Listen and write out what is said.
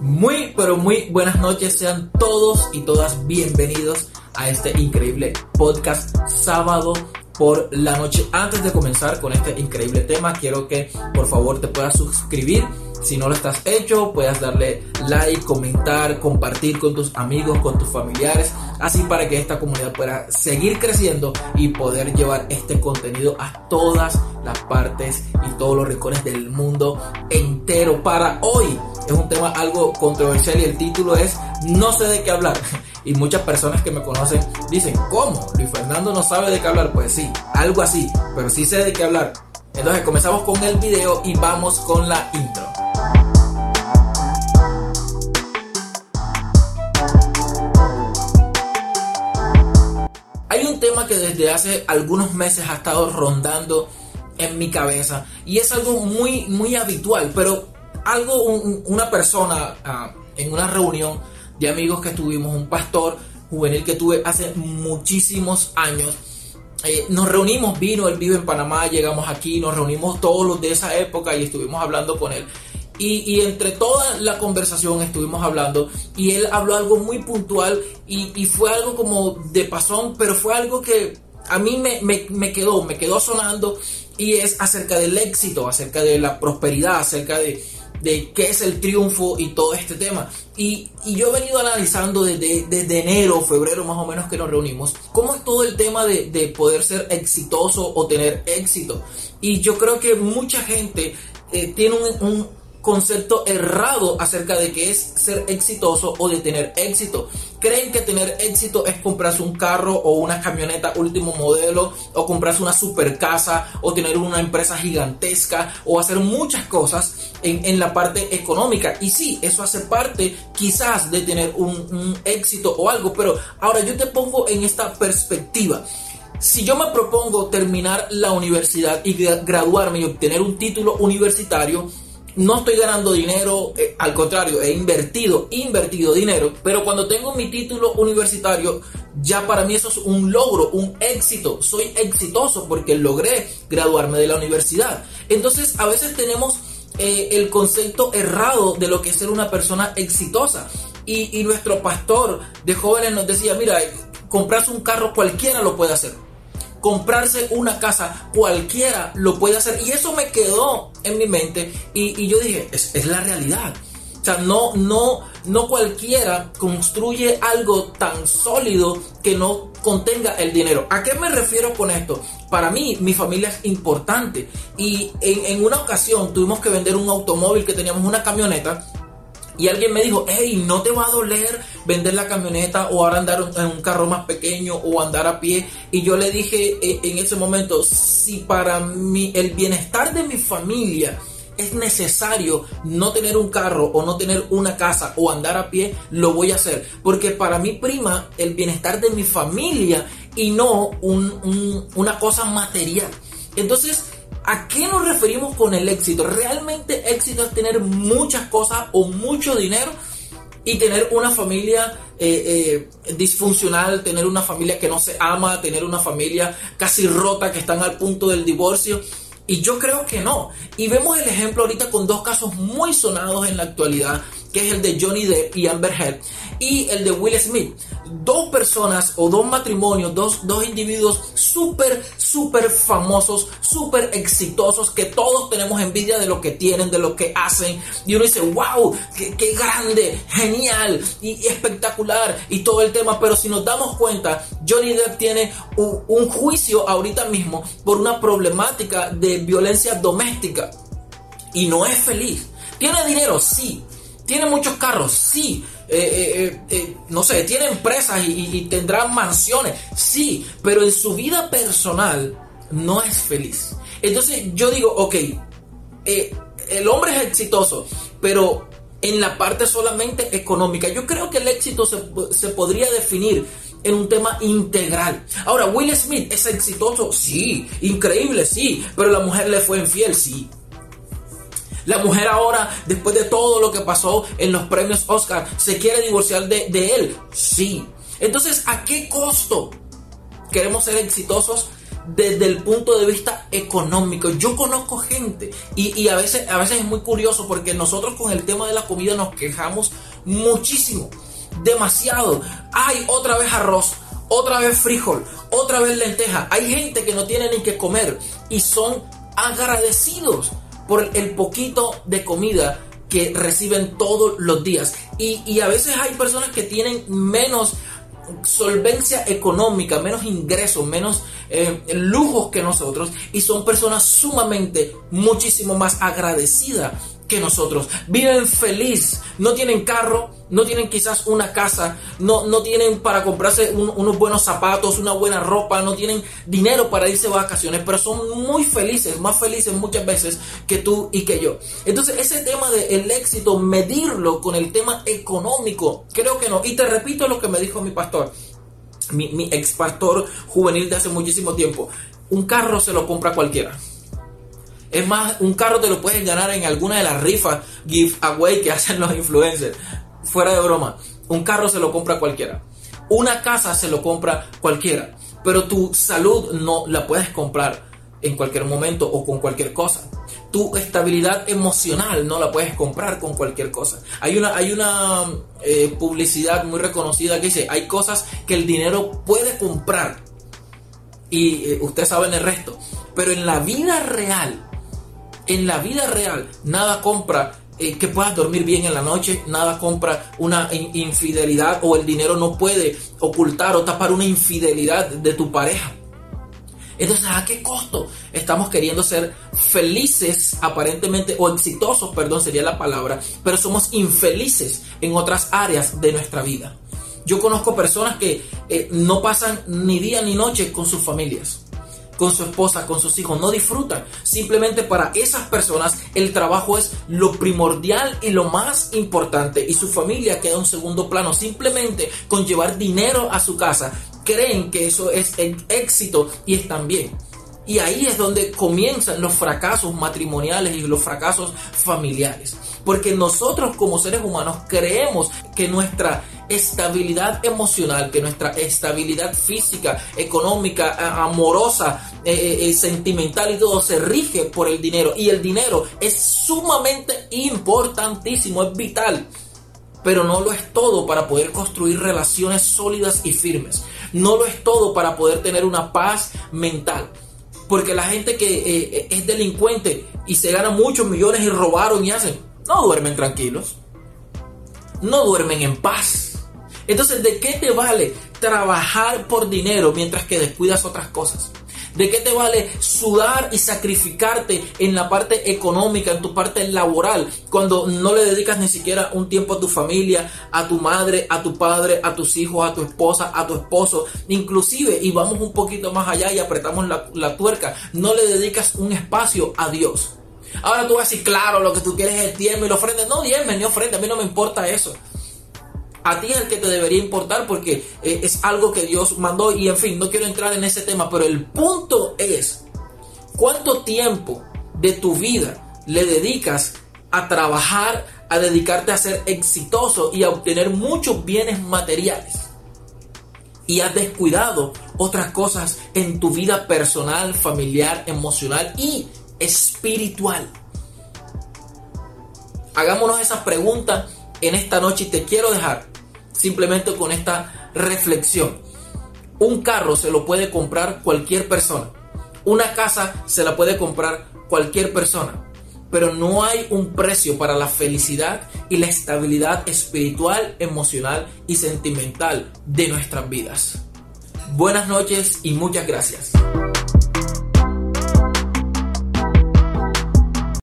Muy, pero muy buenas noches. Sean todos y todas bienvenidos a este increíble podcast sábado por la noche. Antes de comenzar con este increíble tema, quiero que por favor te puedas suscribir. Si no lo estás hecho, puedas darle like, comentar, compartir con tus amigos, con tus familiares, así para que esta comunidad pueda seguir creciendo y poder llevar este contenido a todas las partes y todos los rincones del mundo entero. Para hoy es un tema algo controversial y el título es No sé de qué hablar. Y muchas personas que me conocen dicen, ¿cómo? Luis Fernando no sabe de qué hablar. Pues sí, algo así, pero sí sé de qué hablar. Entonces comenzamos con el video y vamos con la intro. Que desde hace algunos meses ha estado rondando en mi cabeza y es algo muy muy habitual, pero algo una persona ah, en una reunión de amigos que tuvimos, un pastor juvenil que tuve hace muchísimos años. Eh, nos reunimos, vino, él vive en Panamá, llegamos aquí, nos reunimos todos los de esa época y estuvimos hablando con él. Y, entre toda la conversación estuvimos hablando y él habló algo muy puntual y, fue algo como de pasón, pero fue algo que a mí me, me, quedó, me quedó sonando y es acerca del éxito, acerca de la prosperidad, acerca de, de qué es el triunfo y todo este tema. Y, yo he venido analizando desde, desde, enero, febrero más o menos que nos reunimos, cómo es todo el tema de, de poder ser exitoso o tener éxito. Y yo creo que mucha gente eh, tiene un, concepto errado acerca de qué es ser exitoso o de tener éxito. Creen que tener éxito es comprarse un carro o una camioneta último modelo o comprarse una super casa o tener una empresa gigantesca o hacer muchas cosas en, la parte económica. Y sí, eso hace parte quizás de tener un, un éxito o algo, pero ahora yo te pongo en esta perspectiva. Si yo me propongo terminar la universidad y graduarme y obtener un título universitario, no estoy ganando dinero, eh, al contrario, he invertido, invertido dinero, pero cuando tengo mi título universitario, ya para mí eso es un logro, un éxito, soy exitoso porque logré graduarme de la universidad. Entonces, a veces tenemos eh, el concepto errado de lo que es ser una persona exitosa. Y, y nuestro pastor de jóvenes nos decía, mira, comprarse un carro cualquiera lo puede hacer comprarse una casa, cualquiera lo puede hacer. Y eso me quedó en mi mente y, yo dije, es, la realidad. O sea, no, no, no cualquiera construye algo tan sólido que no contenga el dinero. ¿A qué me refiero con esto? Para mí, mi familia es importante. Y en, en una ocasión tuvimos que vender un automóvil que teníamos una camioneta y alguien me dijo, hey, no te va a doler vender la camioneta o ahora andar en un carro más pequeño o andar a pie. Y yo le dije eh, en ese momento, si para mí el bienestar de mi familia es necesario no tener un carro o no tener una casa o andar a pie, lo voy a hacer. Porque para mí prima el bienestar de mi familia y no una cosa material. Entonces, ¿A qué nos referimos con el éxito? ¿Realmente éxito es tener muchas cosas o mucho dinero? y tener una familia eh, eh, disfuncional, tener una familia que no se ama, tener una familia casi rota que están al punto del divorcio. Y yo creo que no. Y vemos el ejemplo ahorita con dos casos muy sonados en la actualidad, que es el de Johnny Depp y Amber Heard, y el de Will Smith. Dos personas o dos matrimonios, dos, dos individuos súper, súper famosos, súper exitosos, que todos tenemos envidia de lo que tienen, de lo que hacen. Y uno dice, wow, qué, grande, genial y, espectacular y todo el tema. Pero si nos damos cuenta, Johnny Depp tiene un, un juicio ahorita mismo por una problemática de violencia doméstica y no es feliz. Tiene dinero, sí. Tiene muchos carros, sí. Eh, eh, eh, no sé, tiene empresas y, tendrá mansiones, sí. Pero en su vida personal no es feliz. Entonces yo digo, ok, el hombre es exitoso, pero en la parte solamente económica. Yo creo que el éxito se, se podría definir en un tema integral. Ahora, Will Smith es exitoso, sí, increíble, sí, pero la mujer le fue infiel, sí. La mujer ahora, después de todo lo que pasó en los premios Oscar, se quiere divorciar de, él. Sí. Entonces, ¿a qué costo queremos ser exitosos? desde el punto de vista económico. Yo conozco gente y, y, a, veces, a veces es muy curioso porque nosotros con el tema de la comida nos quejamos muchísimo, demasiado. Hay otra vez arroz, otra vez frijol, otra vez lenteja. Hay gente que no tiene ni que comer y son agradecidos por el poquito de comida que reciben todos los días. Y, y a veces hay personas que tienen menos solvencia económica, menos ingresos, menos eh, lujos que nosotros y son personas sumamente muchísimo más agradecidas que nosotros. Viven feliz, no tienen carro, no tienen quizás una casa, no, no tienen para comprarse unos buenos zapatos, una buena ropa, no tienen dinero para irse de vacaciones, pero son muy felices, más felices muchas veces que tú y que yo. Entonces ese tema del éxito, medirlo con el tema económico, creo que no. Y te repito lo que me dijo mi pastor, mi ex pastor juvenil de hace muchísimo tiempo, un carro se lo compra cualquiera. Es más, un carro te lo puedes ganar en alguna de las rifas giveaway que hacen los influencers. Fuera de broma, un carro se lo compra cualquiera. Una casa se lo compra cualquiera. Pero tu salud no la puedes comprar en cualquier momento o con cualquier cosa. Tu estabilidad emocional no la puedes comprar con cualquier cosa. Hay una, hay una eh, publicidad muy reconocida que dice, hay cosas que el dinero puede comprar. Y eh, ustedes saben el resto. Pero en la vida real, en la vida real, nada compra eh, que puedas dormir bien en la noche, nada compra una infidelidad o el dinero no puede ocultar o tapar una infidelidad de tu pareja. Entonces, ¿a qué costo estamos queriendo ser felices aparentemente o exitosos, perdón, sería la palabra, pero somos infelices en otras áreas de nuestra vida? Yo conozco personas que eh, no pasan ni día ni noche con sus familias con su esposa, con sus hijos, no disfrutan. Simplemente para esas personas el trabajo es lo primordial y lo más importante y su familia queda en segundo plano. Simplemente con llevar dinero a su casa creen que eso es el éxito y están bien. Y ahí es donde comienzan los fracasos matrimoniales y los fracasos familiares. Porque nosotros como seres humanos creemos que nuestra estabilidad emocional, que nuestra estabilidad física, económica, amorosa, eh, eh, eh, sentimental y todo se rige por el dinero. Y el dinero es sumamente importantísimo, es vital. Pero no lo es todo para poder construir relaciones sólidas y firmes. No lo es todo para poder tener una paz mental. Porque la gente que eh, eh, es delincuente y se gana muchos millones y robaron y hacen, no duermen tranquilos. No duermen en paz. Entonces, ¿de qué te vale trabajar por dinero mientras que descuidas otras cosas? ¿De qué te vale sudar y sacrificarte en la parte económica, en tu parte laboral, cuando no le dedicas ni siquiera un tiempo a tu familia, a tu madre, a tu padre, a tus hijos, a tu esposa, a tu esposo, inclusive, y vamos un poquito más allá y apretamos la, tuerca, no le dedicas un espacio a Dios? Ahora tú vas a decir, claro, lo que tú quieres es tiempo y lo ofrenda. No, diezme ni ofrenda, a mí no me importa eso a ti es el que te debería importar porque eh, es algo que Dios mandó y en fin, no quiero entrar en ese tema, pero el punto es, ¿cuánto tiempo de tu vida le dedicas a trabajar, a dedicarte a ser exitoso y a obtener muchos bienes materiales? Y has descuidado otras cosas en tu vida personal, familiar, emocional y espiritual. Hagámonos esa pregunta en esta noche y te quiero dejar simplemente con esta reflexión. Un carro se lo puede comprar cualquier persona. Una casa se la puede comprar cualquier persona. Pero no hay un precio para la felicidad y la estabilidad espiritual, emocional y sentimental de nuestras vidas. Buenas noches y muchas gracias.